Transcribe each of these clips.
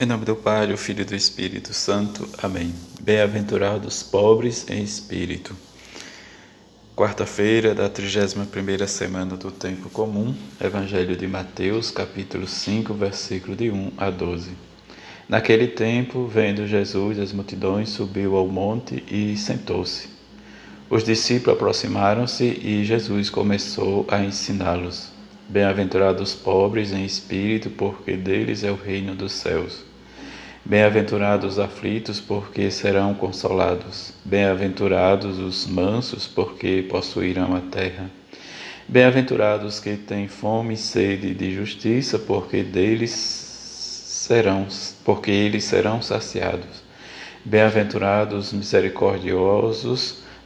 Em nome do Pai, do Filho e do Espírito Santo. Amém. Bem-aventurados pobres em espírito. Quarta-feira da 31ª semana do tempo comum. Evangelho de Mateus, capítulo 5, versículo de 1 a 12. Naquele tempo, vendo Jesus as multidões, subiu ao monte e sentou-se. Os discípulos aproximaram-se e Jesus começou a ensiná-los. Bem-aventurados pobres em espírito, porque deles é o reino dos céus. Bem-aventurados os aflitos, porque serão consolados. Bem-aventurados os mansos, porque possuirão a terra. Bem-aventurados que têm fome e sede de justiça, porque deles serão, porque eles serão saciados. Bem-aventurados misericordiosos,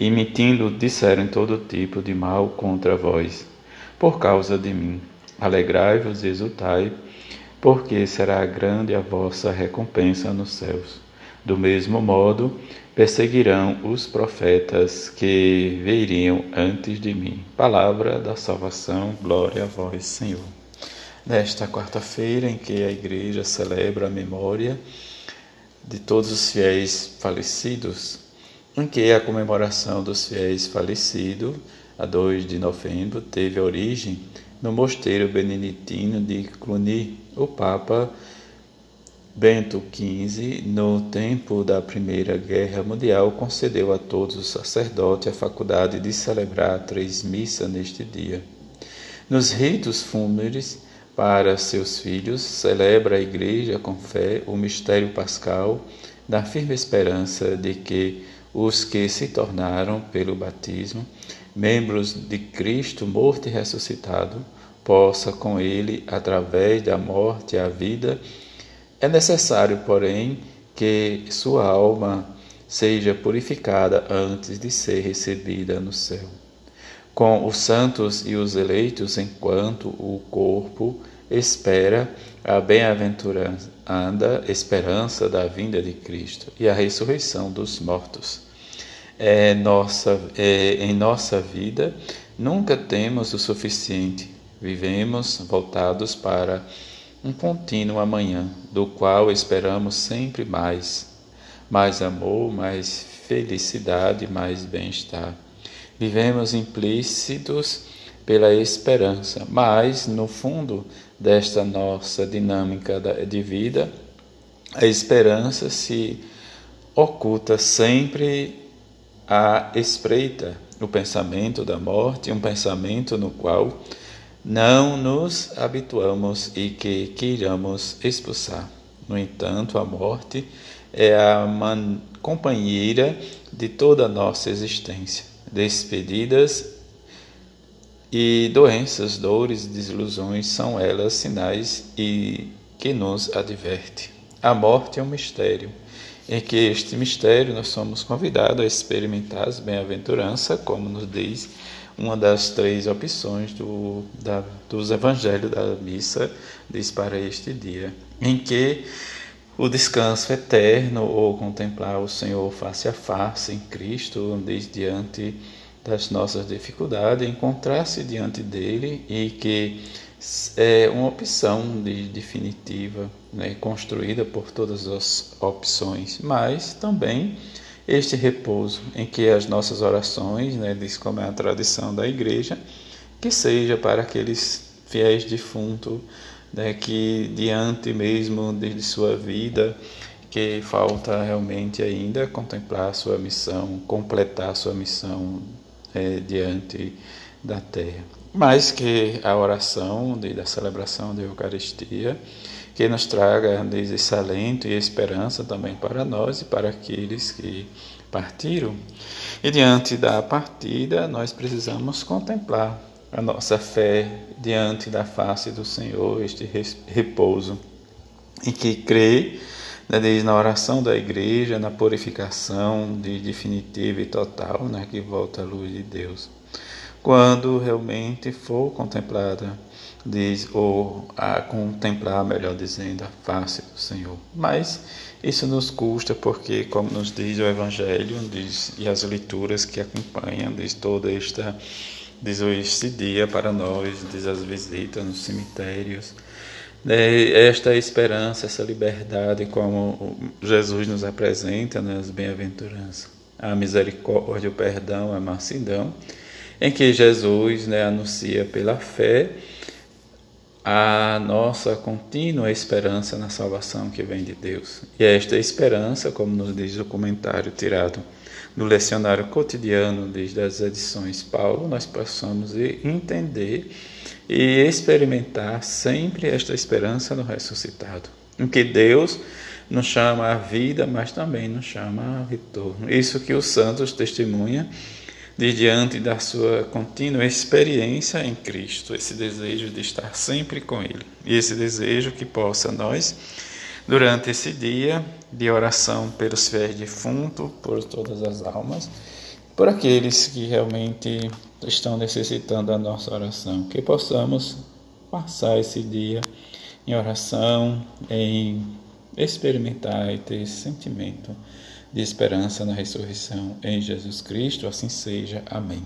e mentindo disserem todo tipo de mal contra vós, por causa de mim. Alegrai-vos e exultai, porque será grande a vossa recompensa nos céus. Do mesmo modo, perseguirão os profetas que viriam antes de mim. Palavra da salvação, glória a vós, Senhor. Nesta quarta-feira, em que a Igreja celebra a memória de todos os fiéis falecidos, em que a comemoração dos fiéis falecidos, a 2 de novembro, teve origem no mosteiro beneditino de Cluny. O Papa Bento XV, no tempo da Primeira Guerra Mundial, concedeu a todos os sacerdotes a faculdade de celebrar três missas neste dia. Nos ritos fúnebres para seus filhos, celebra a Igreja com fé o mistério pascal da firme esperança de que os que se tornaram, pelo batismo, membros de Cristo morto e ressuscitado, possa com ele, através da morte à vida, é necessário, porém, que sua alma seja purificada antes de ser recebida no céu. Com os santos e os eleitos, enquanto o corpo espera a bem-aventurança esperança da vinda de Cristo e a ressurreição dos mortos. É nossa, é, em nossa vida, nunca temos o suficiente. Vivemos voltados para um contínuo amanhã, do qual esperamos sempre mais, mais amor, mais felicidade, mais bem-estar. Vivemos implícitos pela esperança, mas no fundo desta nossa dinâmica de vida, a esperança se oculta sempre à espreita o pensamento da morte, um pensamento no qual não nos habituamos e que queiramos expulsar. No entanto, a morte é a companheira de toda a nossa existência. Despedidas e doenças, dores, desilusões são elas sinais e que nos adverte. A morte é um mistério, em que este mistério nós somos convidados a experimentar as bem-aventuranças, como nos diz uma das três opções do, da, dos evangelhos da missa diz para este dia, em que o descanso eterno ou contemplar o Senhor face a face em Cristo, desde diante das nossas dificuldades, encontrar-se diante dele e que é uma opção de, definitiva, né, construída por todas as opções, mas também este repouso em que as nossas orações, né, diz como é a tradição da igreja, que seja para aqueles fiéis defuntos né, que diante mesmo de sua vida que falta realmente ainda contemplar sua missão, completar sua missão é, diante da terra. Mais que a oração de, da celebração da Eucaristia, que nos traga esse alento e esperança também para nós e para aqueles que partiram. E diante da partida, nós precisamos contemplar a nossa fé diante da face do Senhor, este repouso, em que crê né, diz na oração da igreja, na purificação de definitiva e total, né, que volta à luz de Deus. Quando realmente for contemplada, diz, ou a contemplar, melhor dizendo, a face do Senhor. Mas isso nos custa porque, como nos diz o Evangelho diz, e as leituras que acompanham, diz toda esta diz este dia para nós, diz as visitas nos cemitérios, esta esperança, essa liberdade, como Jesus nos apresenta nas bem-aventuranças, a misericórdia, o perdão, a mansidão, em que Jesus né, anuncia pela fé a nossa contínua esperança na salvação que vem de Deus. E esta esperança, como nos diz o comentário tirado no lecionário cotidiano desde as edições Paulo, nós possamos entender e experimentar sempre esta esperança no ressuscitado, em que Deus nos chama à vida, mas também nos chama ao retorno. Isso que os santos testemunham de diante da sua contínua experiência em Cristo, esse desejo de estar sempre com Ele, e esse desejo que possa nós durante esse dia de oração pelos fiéis defuntos, por todas as almas, por aqueles que realmente estão necessitando da nossa oração, que possamos passar esse dia em oração, em experimentar e ter esse sentimento de esperança na ressurreição em Jesus Cristo, assim seja. Amém.